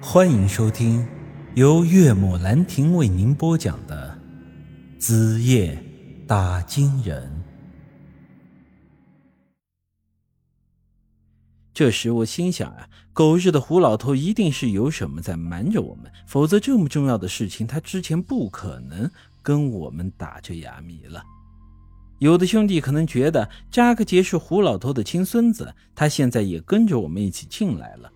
欢迎收听由岳母兰亭为您播讲的《子夜打金人》。这时我心想啊，狗日的胡老头一定是有什么在瞒着我们，否则这么重要的事情，他之前不可能跟我们打着哑谜了。有的兄弟可能觉得扎克杰是胡老头的亲孙子，他现在也跟着我们一起进来了。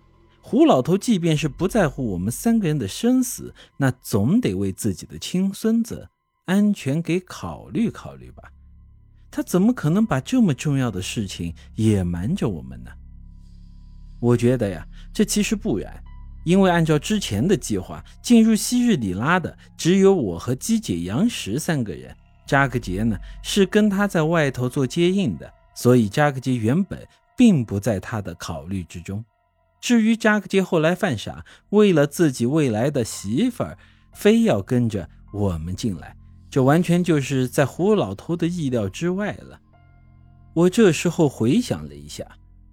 胡老头即便是不在乎我们三个人的生死，那总得为自己的亲孙子安全给考虑考虑吧？他怎么可能把这么重要的事情也瞒着我们呢？我觉得呀，这其实不然，因为按照之前的计划，进入昔日里拉的只有我和姬姐、杨石三个人。扎克杰呢是跟他在外头做接应的，所以扎克杰原本并不在他的考虑之中。至于扎克杰后来犯傻，为了自己未来的媳妇儿，非要跟着我们进来，这完全就是在胡老头的意料之外了。我这时候回想了一下，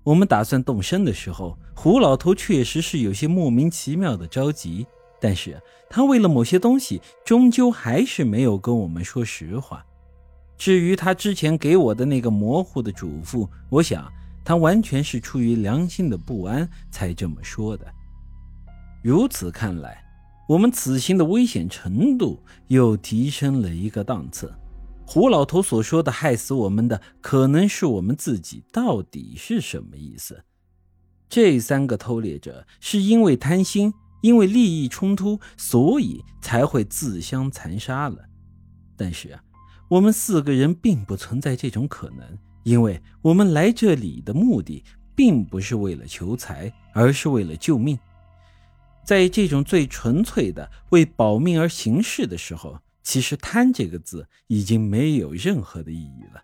我们打算动身的时候，胡老头确实是有些莫名其妙的着急。但是他为了某些东西，终究还是没有跟我们说实话。至于他之前给我的那个模糊的嘱咐，我想他完全是出于良心的不安才这么说的。如此看来，我们此行的危险程度又提升了一个档次。胡老头所说的害死我们的可能是我们自己，到底是什么意思？这三个偷猎者是因为贪心。因为利益冲突，所以才会自相残杀了。但是啊，我们四个人并不存在这种可能，因为我们来这里的目的并不是为了求财，而是为了救命。在这种最纯粹的为保命而行事的时候，其实“贪”这个字已经没有任何的意义了。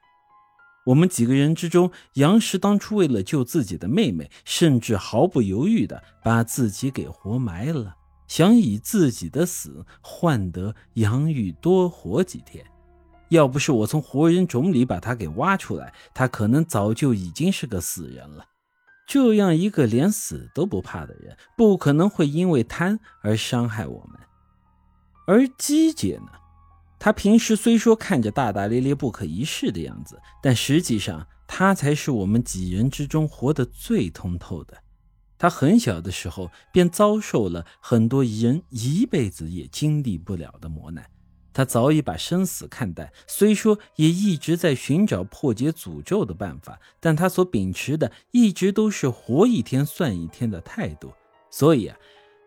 我们几个人之中，杨石当初为了救自己的妹妹，甚至毫不犹豫地把自己给活埋了，想以自己的死换得杨玉多活几天。要不是我从活人冢里把他给挖出来，他可能早就已经是个死人了。这样一个连死都不怕的人，不可能会因为贪而伤害我们。而姬姐呢？她平时虽说看着大大咧咧、不可一世的样子，但实际上她才是我们几人之中活得最通透的。她很小的时候便遭受了很多人一辈子也经历不了的磨难，他早已把生死看淡。虽说也一直在寻找破解诅咒的办法，但他所秉持的一直都是活一天算一天的态度。所以啊，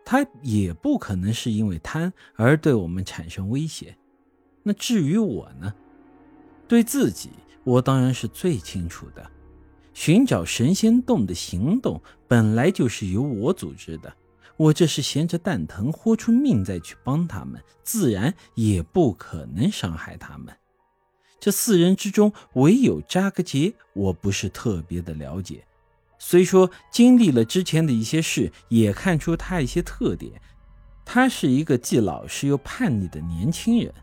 他也不可能是因为贪而对我们产生威胁。那至于我呢？对自己，我当然是最清楚的。寻找神仙洞的行动本来就是由我组织的，我这是闲着蛋疼，豁出命再去帮他们，自然也不可能伤害他们。这四人之中，唯有扎格杰，我不是特别的了解。虽说经历了之前的一些事，也看出他一些特点。他是一个既老实又叛逆的年轻人。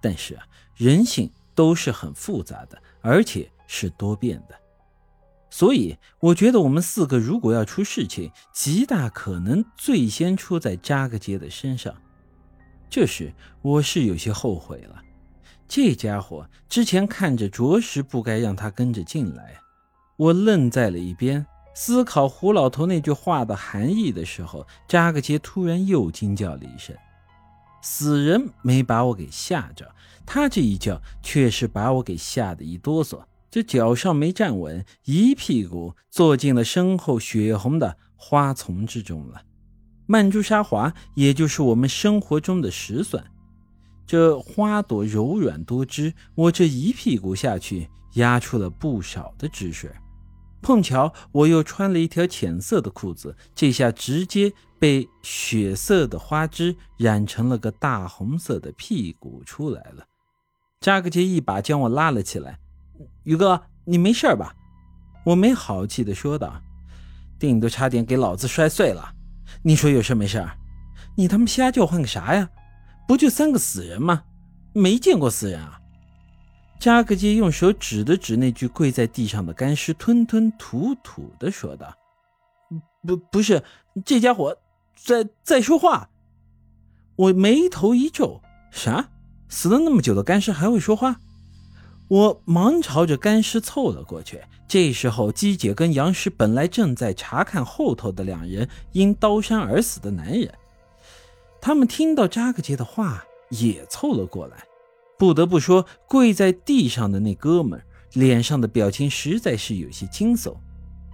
但是啊，人性都是很复杂的，而且是多变的，所以我觉得我们四个如果要出事情，极大可能最先出在扎克杰的身上。这时我是有些后悔了，这家伙之前看着着实不该让他跟着进来。我愣在了一边，思考胡老头那句话的含义的时候，扎克杰突然又惊叫了一声。死人没把我给吓着，他这一叫却是把我给吓得一哆嗦，这脚上没站稳，一屁股坐进了身后血红的花丛之中了。曼珠沙华，也就是我们生活中的石蒜，这花朵柔软多汁，我这一屁股下去，压出了不少的汁水。碰巧我又穿了一条浅色的裤子，这下直接被血色的花枝染成了个大红色的屁股出来了。扎克杰一把将我拉了起来：“宇哥，你没事吧？”我没好气的说道：“电影都差点给老子摔碎了，你说有事没事？你他妈瞎叫唤个啥呀？不就三个死人吗？没见过死人啊！”扎克杰用手指了指那具跪在地上的干尸，吞吞吐吐的说道：“不，不是，这家伙在在说话。我眉头一皱，啥？死了那么久的干尸还会说话？我忙朝着干尸凑了过去。这时候，姬姐跟杨师本来正在查看后头的两人因刀伤而死的男人，他们听到扎克杰的话也凑了过来。不得不说，跪在地上的那哥们脸上的表情实在是有些惊悚。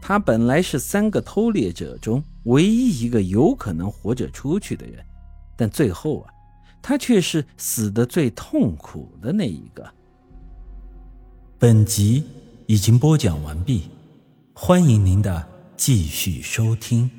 他本来是三个偷猎者中唯一一个有可能活着出去的人，但最后啊，他却是死的最痛苦的那一个。本集已经播讲完毕，欢迎您的继续收听。